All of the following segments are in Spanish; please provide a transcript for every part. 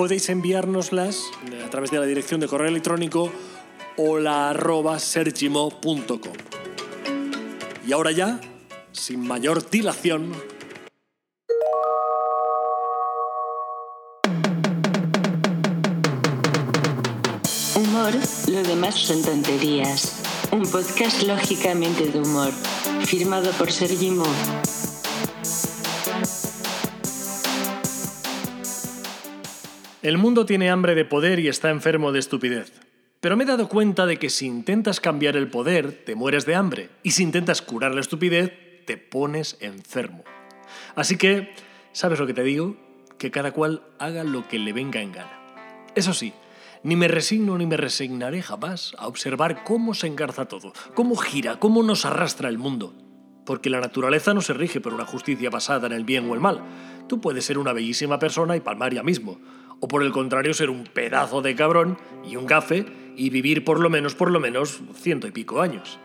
podéis enviárnoslas a través de la dirección de correo electrónico hola.sergimo.com. Y ahora ya, sin mayor dilación, Humor, lo demás son tonterías. Un podcast lógicamente de humor, firmado por Sergi El mundo tiene hambre de poder y está enfermo de estupidez. Pero me he dado cuenta de que si intentas cambiar el poder, te mueres de hambre. Y si intentas curar la estupidez, te pones enfermo. Así que, ¿sabes lo que te digo? Que cada cual haga lo que le venga en gana. Eso sí, ni me resigno ni me resignaré jamás a observar cómo se engarza todo, cómo gira, cómo nos arrastra el mundo. Porque la naturaleza no se rige por una justicia basada en el bien o el mal. Tú puedes ser una bellísima persona y palmar ya mismo. O por el contrario, ser un pedazo de cabrón y un gafe y vivir por lo menos, por lo menos, ciento y pico años.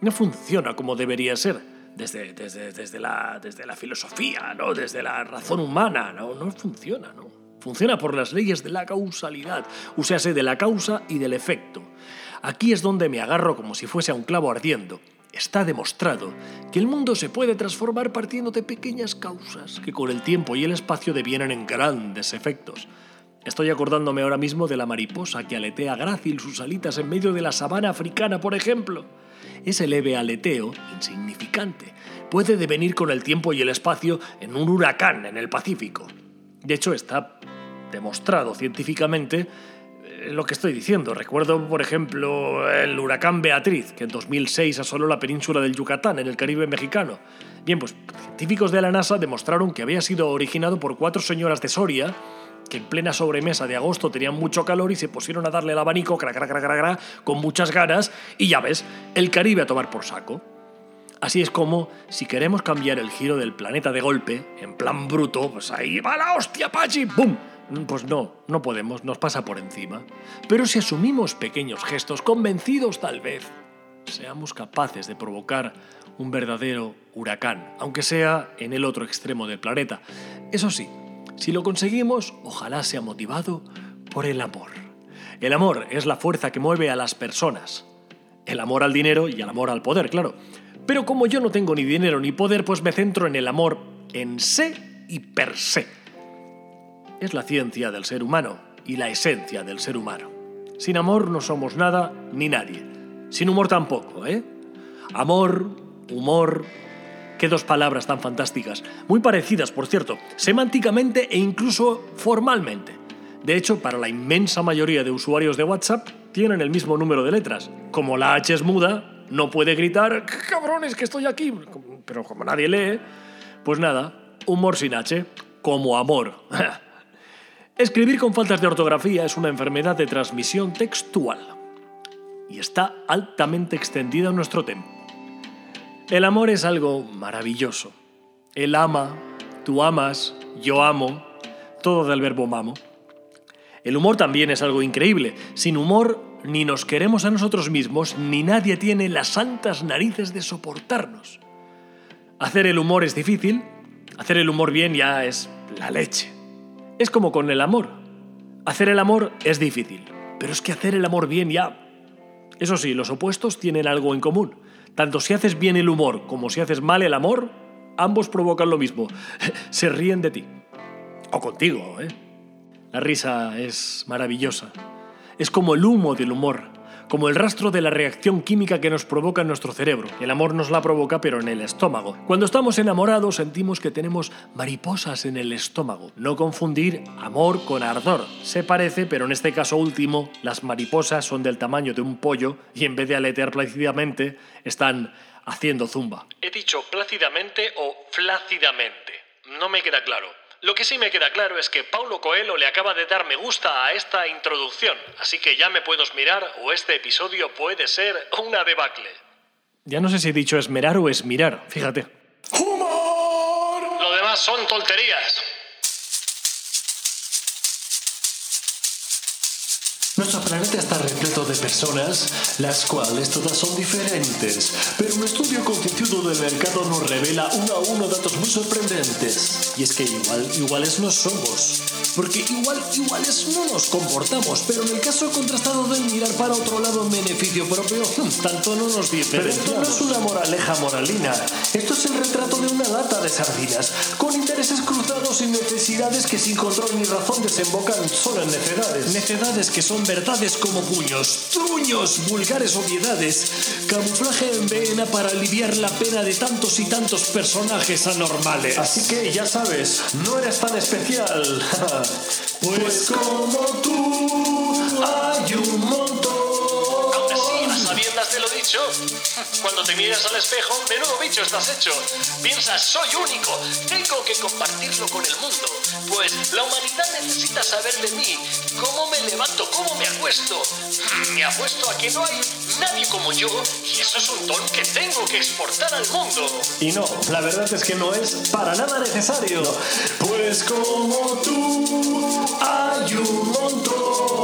No funciona como debería ser. Desde, desde, desde, la, desde la filosofía, ¿no? Desde la razón humana, ¿no? No funciona, ¿no? Funciona por las leyes de la causalidad, sea, de la causa y del efecto. Aquí es donde me agarro como si fuese a un clavo ardiendo. Está demostrado que el mundo se puede transformar partiendo de pequeñas causas que con el tiempo y el espacio devienen en grandes efectos. Estoy acordándome ahora mismo de la mariposa que aletea grácil sus alitas en medio de la sabana africana, por ejemplo. Ese leve aleteo, insignificante, puede devenir con el tiempo y el espacio en un huracán en el Pacífico. De hecho, está demostrado científicamente lo que estoy diciendo. Recuerdo, por ejemplo, el huracán Beatriz, que en 2006 asoló la península del Yucatán, en el Caribe mexicano. Bien, pues científicos de la NASA demostraron que había sido originado por cuatro señoras de Soria que en plena sobremesa de agosto tenían mucho calor y se pusieron a darle el abanico cra, con muchas ganas y ya ves, el Caribe a tomar por saco. Así es como, si queremos cambiar el giro del planeta de golpe, en plan bruto, pues ahí va la hostia, Pachi, ¡bum! Pues no, no podemos, nos pasa por encima. Pero si asumimos pequeños gestos, convencidos tal vez, seamos capaces de provocar un verdadero huracán, aunque sea en el otro extremo del planeta. Eso sí, si lo conseguimos, ojalá sea motivado por el amor. El amor es la fuerza que mueve a las personas. El amor al dinero y el amor al poder, claro. Pero como yo no tengo ni dinero ni poder, pues me centro en el amor en se y per se. Es la ciencia del ser humano y la esencia del ser humano. Sin amor no somos nada ni nadie. Sin humor tampoco, ¿eh? Amor, humor, Qué dos palabras tan fantásticas, muy parecidas, por cierto, semánticamente e incluso formalmente. De hecho, para la inmensa mayoría de usuarios de WhatsApp tienen el mismo número de letras. Como la H es muda, no puede gritar, cabrones, que estoy aquí. Pero como nadie lee, pues nada, humor sin H, como amor. Escribir con faltas de ortografía es una enfermedad de transmisión textual y está altamente extendida en nuestro tiempo. El amor es algo maravilloso. Él ama, tú amas, yo amo, todo del verbo mamo. El humor también es algo increíble. Sin humor ni nos queremos a nosotros mismos, ni nadie tiene las santas narices de soportarnos. Hacer el humor es difícil, hacer el humor bien ya es la leche. Es como con el amor. Hacer el amor es difícil, pero es que hacer el amor bien ya... Eso sí, los opuestos tienen algo en común. Tanto si haces bien el humor como si haces mal el amor, ambos provocan lo mismo. Se ríen de ti. O contigo, ¿eh? La risa es maravillosa. Es como el humo del humor, como el rastro de la reacción química que nos provoca en nuestro cerebro. El amor nos la provoca, pero en el estómago. Cuando estamos enamorados sentimos que tenemos mariposas en el estómago. No confundir amor con ardor. Se parece, pero en este caso último, las mariposas son del tamaño de un pollo y en vez de aletear plácidamente, están haciendo zumba. He dicho plácidamente o flácidamente. No me queda claro. Lo que sí me queda claro es que Paulo Coelho le acaba de dar me gusta a esta introducción, así que ya me puedo mirar o este episodio puede ser una debacle. Ya no sé si he dicho esmerar o esmirar, fíjate. ¡Humor! Lo demás son tonterías. De personas, las cuales todas son diferentes, pero un estudio concienzudo del mercado nos revela uno a uno datos muy sorprendentes. Y es que igual, iguales no somos, porque igual, iguales no nos comportamos, pero en el caso contrastado de mirar para otro lado en beneficio propio, tanto no nos dice. Pero esto no es una moraleja moralina, esto es el retrato de una lata de sardinas, con intereses cruzados y necesidades que sin control ni razón desembocan solo en necedades. Necedades que son verdades como puños, truños, vulgares obviedades, camuflaje en vena para aliviar la pena de tantos y tantos personajes anormales. Así que ya sabes, no eres tan especial. pues como tú hay un montón. Sabiendas de lo dicho, cuando te miras al espejo, menudo bicho estás hecho. Piensas, soy único, tengo que compartirlo con el mundo. Pues la humanidad necesita saber de mí, cómo me levanto, cómo me acuesto. Me apuesto a que no hay nadie como yo y eso es un don que tengo que exportar al mundo. Y no, la verdad es que no es para nada necesario. Pues como tú hay un montón.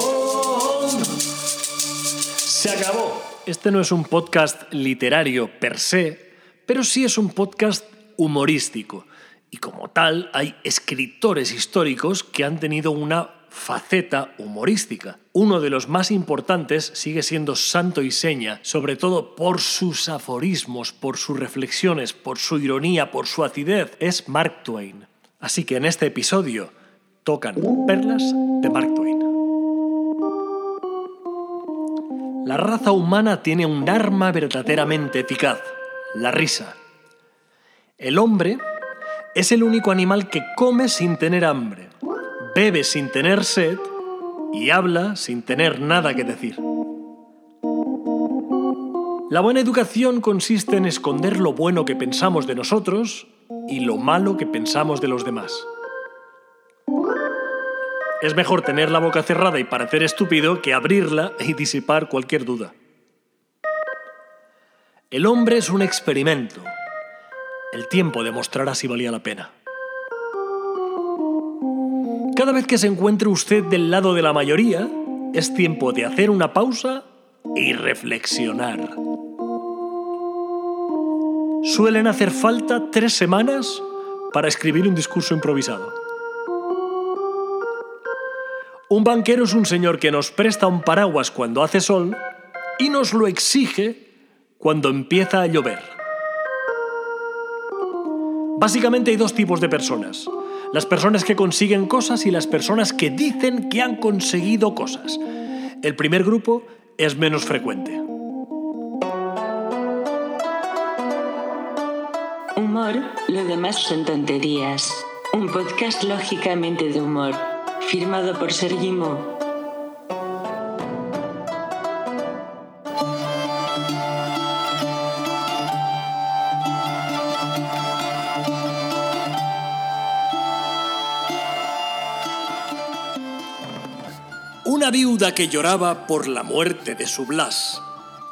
Se acabó. Este no es un podcast literario per se, pero sí es un podcast humorístico. Y como tal, hay escritores históricos que han tenido una faceta humorística. Uno de los más importantes sigue siendo Santo y Seña, sobre todo por sus aforismos, por sus reflexiones, por su ironía, por su acidez, es Mark Twain. Así que en este episodio tocan perlas de Mark Twain. La raza humana tiene un arma verdaderamente eficaz, la risa. El hombre es el único animal que come sin tener hambre, bebe sin tener sed y habla sin tener nada que decir. La buena educación consiste en esconder lo bueno que pensamos de nosotros y lo malo que pensamos de los demás. Es mejor tener la boca cerrada y parecer estúpido que abrirla y disipar cualquier duda. El hombre es un experimento. El tiempo demostrará si valía la pena. Cada vez que se encuentre usted del lado de la mayoría, es tiempo de hacer una pausa y reflexionar. Suelen hacer falta tres semanas para escribir un discurso improvisado. Un banquero es un señor que nos presta un paraguas cuando hace sol y nos lo exige cuando empieza a llover. Básicamente hay dos tipos de personas. Las personas que consiguen cosas y las personas que dicen que han conseguido cosas. El primer grupo es menos frecuente. Humor, lo demás son tonterías. Un podcast lógicamente de humor firmado por Sergi Mo. Una viuda que lloraba por la muerte de su Blas.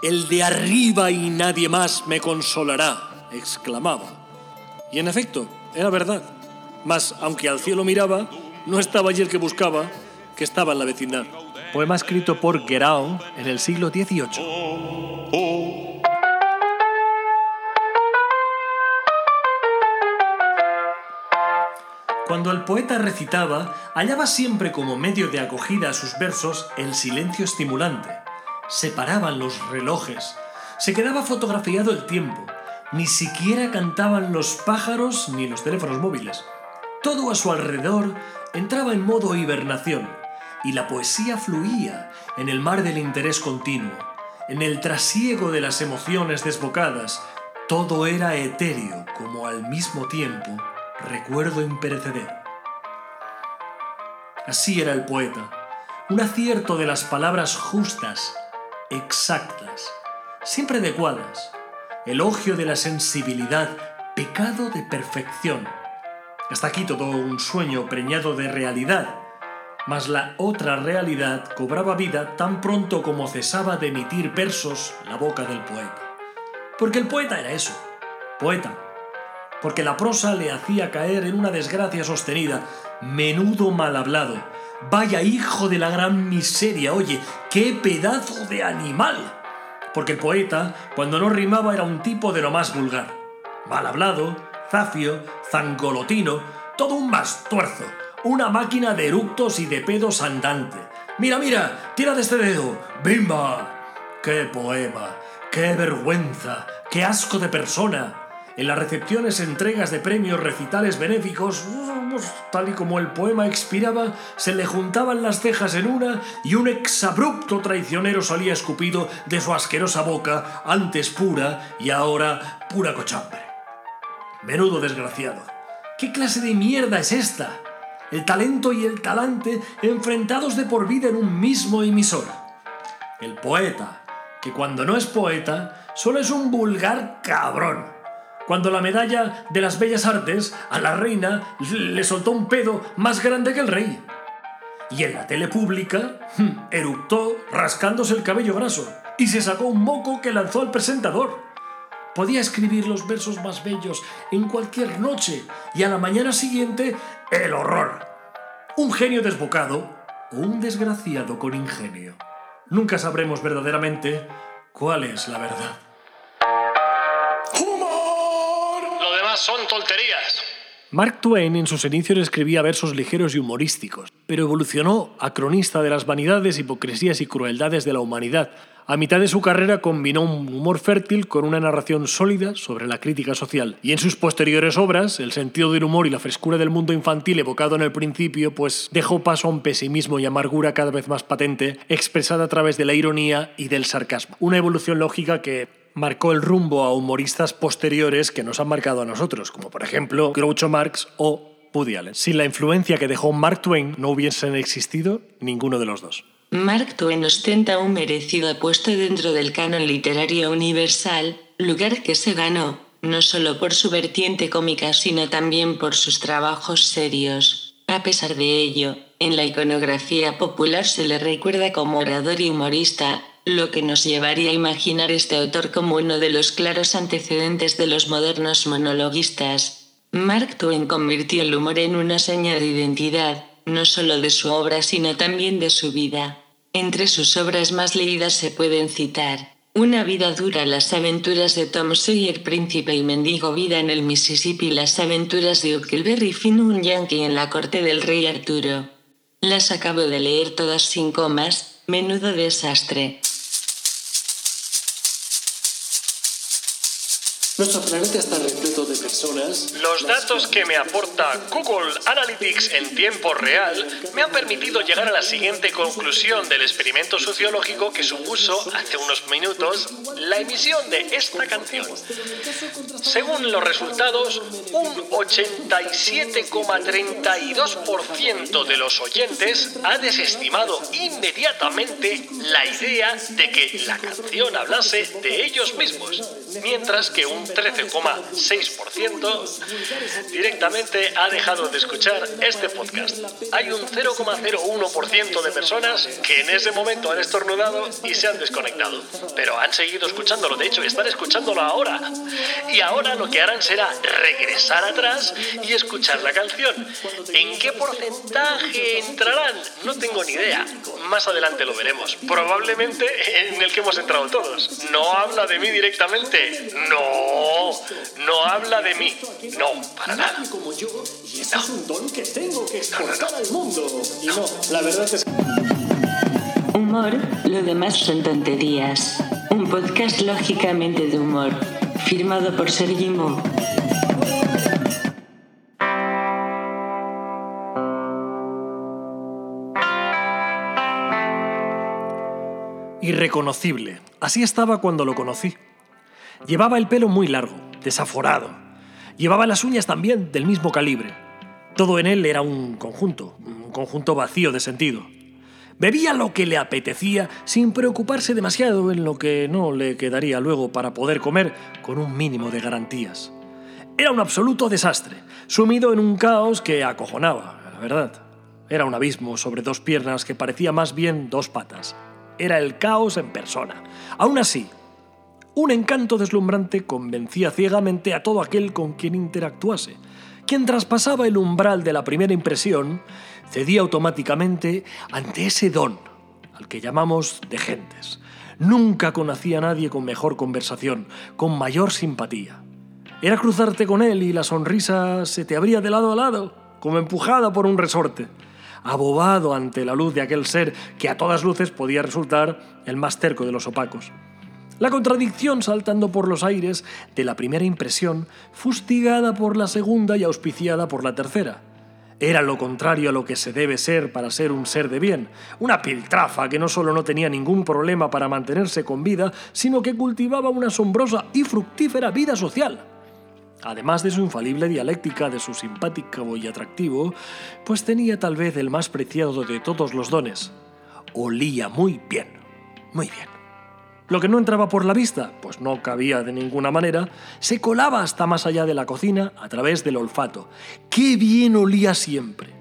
El de arriba y nadie más me consolará, exclamaba. Y en efecto, era verdad. Mas, aunque al cielo miraba, no estaba allí el que buscaba, que estaba en la vecindad. Poema escrito por Guerao en el siglo XVIII. Cuando el poeta recitaba, hallaba siempre como medio de acogida a sus versos el silencio estimulante. Se paraban los relojes, se quedaba fotografiado el tiempo, ni siquiera cantaban los pájaros ni los teléfonos móviles. Todo a su alrededor entraba en modo hibernación y la poesía fluía en el mar del interés continuo, en el trasiego de las emociones desbocadas. Todo era etéreo como al mismo tiempo recuerdo imperecedero. Así era el poeta, un acierto de las palabras justas, exactas, siempre adecuadas, elogio de la sensibilidad, pecado de perfección Hasta aquí todo un sueño preñado de realidad. Mas la otra realidad cobraba vida tan pronto como cesaba de emitir versos la boca del poeta. Porque el poeta era eso, poeta. Porque la prosa le hacía caer en una desgracia sostenida, menudo mal hablado. Vaya hijo de la gran miseria, oye, qué pedazo de animal. Porque el poeta, cuando no rimaba, era un tipo de lo más vulgar. Mal hablado, zafio, zangolotino, todo un mastuerzo, una máquina de eructos y de pedos andante. Mira, mira, tira de este dedo, ¡bimba! ¡Qué poema! ¡Qué vergüenza! ¡Qué asco de persona! En las recepciones, entregas de premios, recitales benéficos, tal y como el poema expiraba, se le juntaban las cejas en una y un exabrupto traicionero salía escupido de su asquerosa boca, antes pura y ahora pura cochambre. Menudo desgraciado. ¿Qué clase de mierda es esta? El talento y el talante enfrentados de por vida en un mismo emisor. El poeta, que cuando no es poeta, solo es un vulgar cabrón. Cuando la medalla de las bellas artes a la reina le soltó un pedo más grande que el rey. Y en la tele pública hm, eructó rascándose el cabello graso y se sacó un moco que lanzó al presentador. Podía escribir los versos más bellos en cualquier noche y a la mañana siguiente el horror. Un genio desbocado o un desgraciado con ingenio. Nunca sabremos verdaderamente cuál es la verdad. ¡Humor! Lo demás son tonterías. Mark Twain en sus inicios escribía versos ligeros y humorísticos, pero evolucionó a cronista de las vanidades, hipocresías y crueldades de la humanidad, a mitad de su carrera combinó un humor fértil con una narración sólida sobre la crítica social. Y en sus posteriores obras, el sentido del humor y la frescura del mundo infantil evocado en el principio, pues dejó paso a un pesimismo y amargura cada vez más patente, expresada a través de la ironía y del sarcasmo. Una evolución lógica que marcó el rumbo a humoristas posteriores que nos han marcado a nosotros, como por ejemplo Groucho Marx o Woody. Sin la influencia que dejó Mark Twain, no hubiesen existido ninguno de los dos. Mark Twain ostenta un merecido puesto dentro del canon literario universal, lugar que se ganó, no solo por su vertiente cómica sino también por sus trabajos serios. A pesar de ello, en la iconografía popular se le recuerda como orador y humorista, lo que nos llevaría a imaginar este autor como uno de los claros antecedentes de los modernos monologuistas. Mark Twain convirtió el humor en una seña de identidad, no solo de su obra sino también de su vida. Entre sus obras más leídas se pueden citar Una vida dura, las aventuras de Tom Sawyer, príncipe y mendigo, vida en el Mississippi, las aventuras de Huckleberry Finn, un yankee en la corte del rey Arturo. Las acabo de leer todas sin comas, menudo desastre. Nuestro planeta está repleto personas. Los datos que me aporta Google Analytics en tiempo real me han permitido llegar a la siguiente conclusión del experimento sociológico que supuso hace unos minutos la emisión de esta canción. Según los resultados, un 87,32% de los oyentes ha desestimado inmediatamente la idea de que la canción hablase de ellos mismos, mientras que un 13,6% directamente ha dejado de escuchar este podcast. Hay un 0,01% de personas que en ese momento han estornudado y se han desconectado, pero han seguido escuchándolo, de hecho están escuchándolo ahora. Y ahora lo que harán será regresar atrás y escuchar la canción. ¿En qué porcentaje entrarán? No tengo ni idea. Más adelante lo veremos. Probablemente en el que hemos entrado todos. No habla de mí directamente. No. No, no habla de mí. No, para nada. como yo, y es un don que tengo que exportar al mundo. Y no, la verdad es Humor, lo demás son tonterías. Un podcast lógicamente de humor. Firmado por Sergi Mo. Irreconocible. Así estaba cuando lo conocí. Llevaba el pelo muy largo, desaforado. Llevaba las uñas también del mismo calibre. Todo en él era un conjunto, un conjunto vacío de sentido. Bebía lo que le apetecía sin preocuparse demasiado en lo que no le quedaría luego para poder comer con un mínimo de garantías. Era un absoluto desastre, sumido en un caos que acojonaba, la verdad. Era un abismo sobre dos piernas que parecía más bien dos patas. Era el caos en persona. Aún así, un encanto deslumbrante convencía ciegamente a todo aquel con quien interactuase. Quien traspasaba el umbral de la primera impresión cedía automáticamente ante ese don, al que llamamos de gentes. Nunca conocía a nadie con mejor conversación, con mayor simpatía. Era cruzarte con él y la sonrisa se te abría de lado a lado, como empujada por un resorte, abobado ante la luz de aquel ser que a todas luces podía resultar el más terco de los opacos. La contradicción saltando por los aires de la primera impresión, fustigada por la segunda y auspiciada por la tercera. Era lo contrario a lo que se debe ser para ser un ser de bien, una piltrafa que no solo no tenía ningún problema para mantenerse con vida, sino que cultivaba una asombrosa y fructífera vida social. Además de su infalible dialéctica, de su simpático y atractivo, pues tenía tal vez el más preciado de todos los dones. Olía muy bien, muy bien. Lo que no entraba por la vista, pues no cabía de ninguna manera, se colaba hasta más allá de la cocina a través del olfato. ¡Qué bien olía siempre!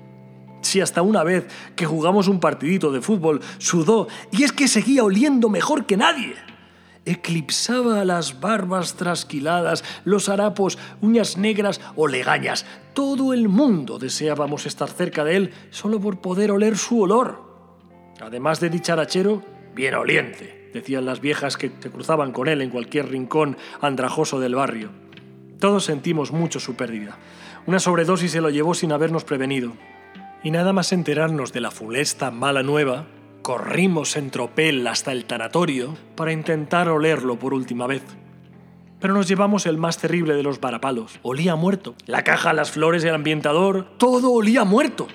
Si hasta una vez que jugamos un partidito de fútbol sudó y es que seguía oliendo mejor que nadie. Eclipsaba las barbas trasquiladas, los harapos, uñas negras o legañas. Todo el mundo deseábamos estar cerca de él solo por poder oler su olor. Además de dicharachero, bien oliente decían las viejas que se cruzaban con él en cualquier rincón andrajoso del barrio. Todos sentimos mucho su pérdida. Una sobredosis se lo llevó sin habernos prevenido. Y nada más enterarnos de la fulesta mala nueva, corrimos en tropel hasta el tanatorio para intentar olerlo por última vez. Pero nos llevamos el más terrible de los varapalos. Olía muerto. La caja, las flores, el ambientador, todo olía muerto.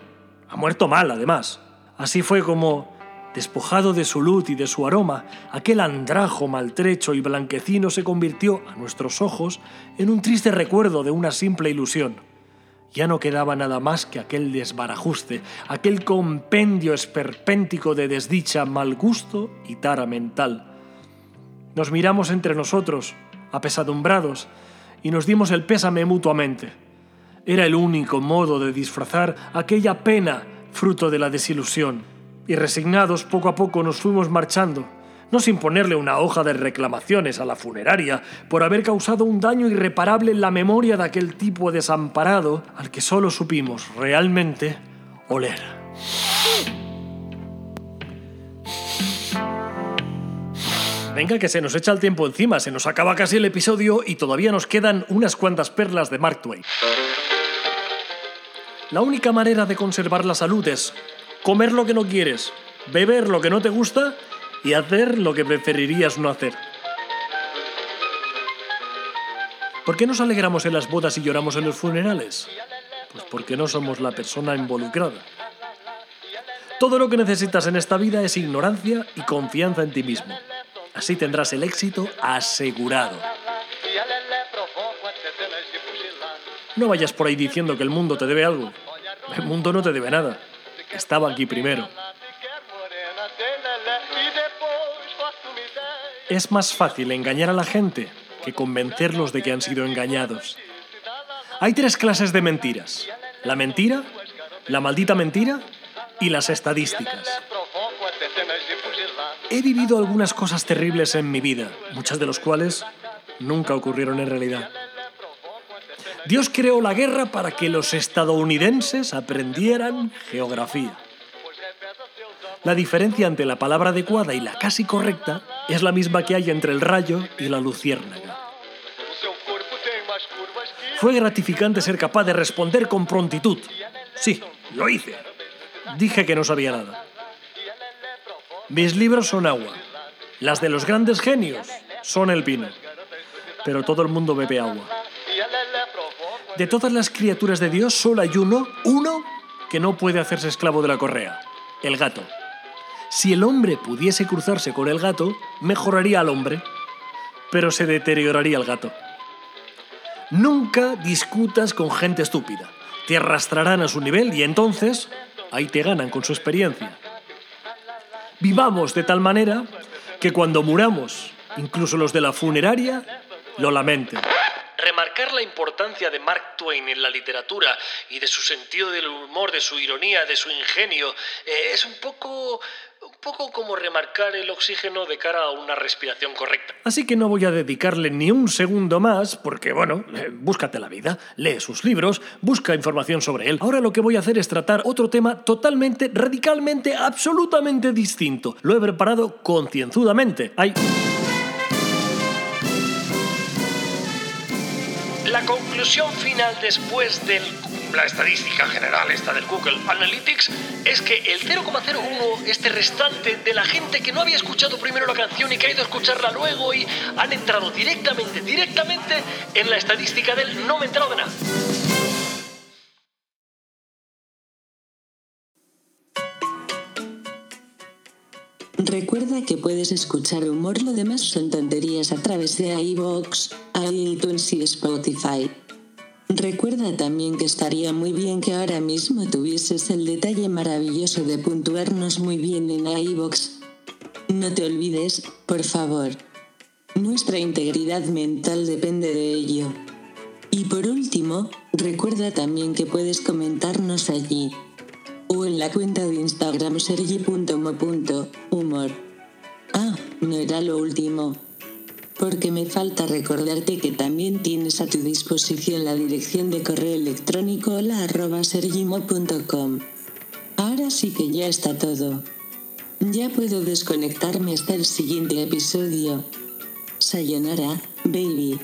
Ha muerto mal, además. Así fue como, Despojado de su luz y de su aroma, aquel andrajo maltrecho y blanquecino se convirtió, a nuestros ojos, en un triste recuerdo de una simple ilusión. Ya no quedaba nada más que aquel desbarajuste, aquel compendio esperpéntico de desdicha, mal gusto y tara mental. Nos miramos entre nosotros, apesadumbrados, y nos dimos el pésame mutuamente. Era el único modo de disfrazar aquella pena fruto de la desilusión y resignados poco a poco nos fuimos marchando, no sin ponerle una hoja de reclamaciones a la funeraria por haber causado un daño irreparable en la memoria de aquel tipo desamparado al que solo supimos realmente oler. Venga, que se nos echa el tiempo encima, se nos acaba casi el episodio y todavía nos quedan unas cuantas perlas de Mark Twain. La única manera de conservar la salud es comer lo que no quieres, beber lo que no te gusta y hacer lo que preferirías no hacer. ¿Por qué nos alegramos en las bodas y lloramos en los funerales? Pues porque no somos la persona involucrada. Todo lo que necesitas en esta vida es ignorancia y confianza en ti mismo. Así tendrás el éxito asegurado. No vayas por ahí diciendo que el mundo te debe algo. El mundo no te debe nada estaba aquí primero. Es más fácil engañar a la gente que convencerlos de que han sido engañados. Hay tres clases de mentiras. La mentira, la maldita mentira y las estadísticas. He vivido algunas cosas terribles en mi vida, muchas de las cuales nunca ocurrieron en realidad. Dios creó la guerra para que los estadounidenses aprendieran geografía. La diferencia entre la palabra adecuada y la casi correcta es la misma que hay entre el rayo y la luciérnaga. Fue gratificante ser capaz de responder con prontitud. Sí, lo hice. Dije que no sabía nada. Mis libros son agua. Las de los grandes genios son el vino. Pero todo el mundo bebe agua. De todas las criaturas de Dios, solo hay uno, uno, que no puede hacerse esclavo de la correa, el gato. Si el hombre pudiese cruzarse con el gato, mejoraría al hombre, pero se deterioraría el gato. Nunca discutas con gente estúpida. Te arrastrarán a su nivel y entonces ahí te ganan con su experiencia. Vivamos de tal manera que cuando muramos, incluso los de la funeraria, lo lamenten remarcar la importancia de Mark Twain en la literatura y de su sentido del humor, de su ironía, de su ingenio, eh, es un poco un poco como remarcar el oxígeno de cara a una respiración correcta. Así que no voy a dedicarle ni un segundo más, porque bueno, eh, búscate la vida, lee sus libros, busca información sobre él. Ahora lo que voy a hacer es tratar otro tema totalmente, radicalmente, absolutamente distinto. Lo he preparado concienzudamente. Hay... La conclusión final después de la estadística general esta del Google Analytics es que el 0,01, este restante de la gente que no había escuchado primero la canción y que ha ido a escucharla luego y han entrado directamente, directamente en la estadística del no me he de nada. Recuerda que puedes escuchar humor, lo demás son tonterías a través de iVoox, iTunes y Spotify. Recuerda también que estaría muy bien que ahora mismo tuvieses el detalle maravilloso de puntuarnos muy bien en iVoox. No te olvides, por favor. Nuestra integridad mental depende de ello. Y por último, recuerda también que puedes comentarnos allí o en la cuenta de Instagram sergi.mo.humor. Ah, no era lo último. Porque me falta recordarte que también tienes a tu disposición la dirección de correo electrónico hola Ahora sí que ya está todo. Ya puedo desconectarme hasta el siguiente episodio. Sayonara, baby.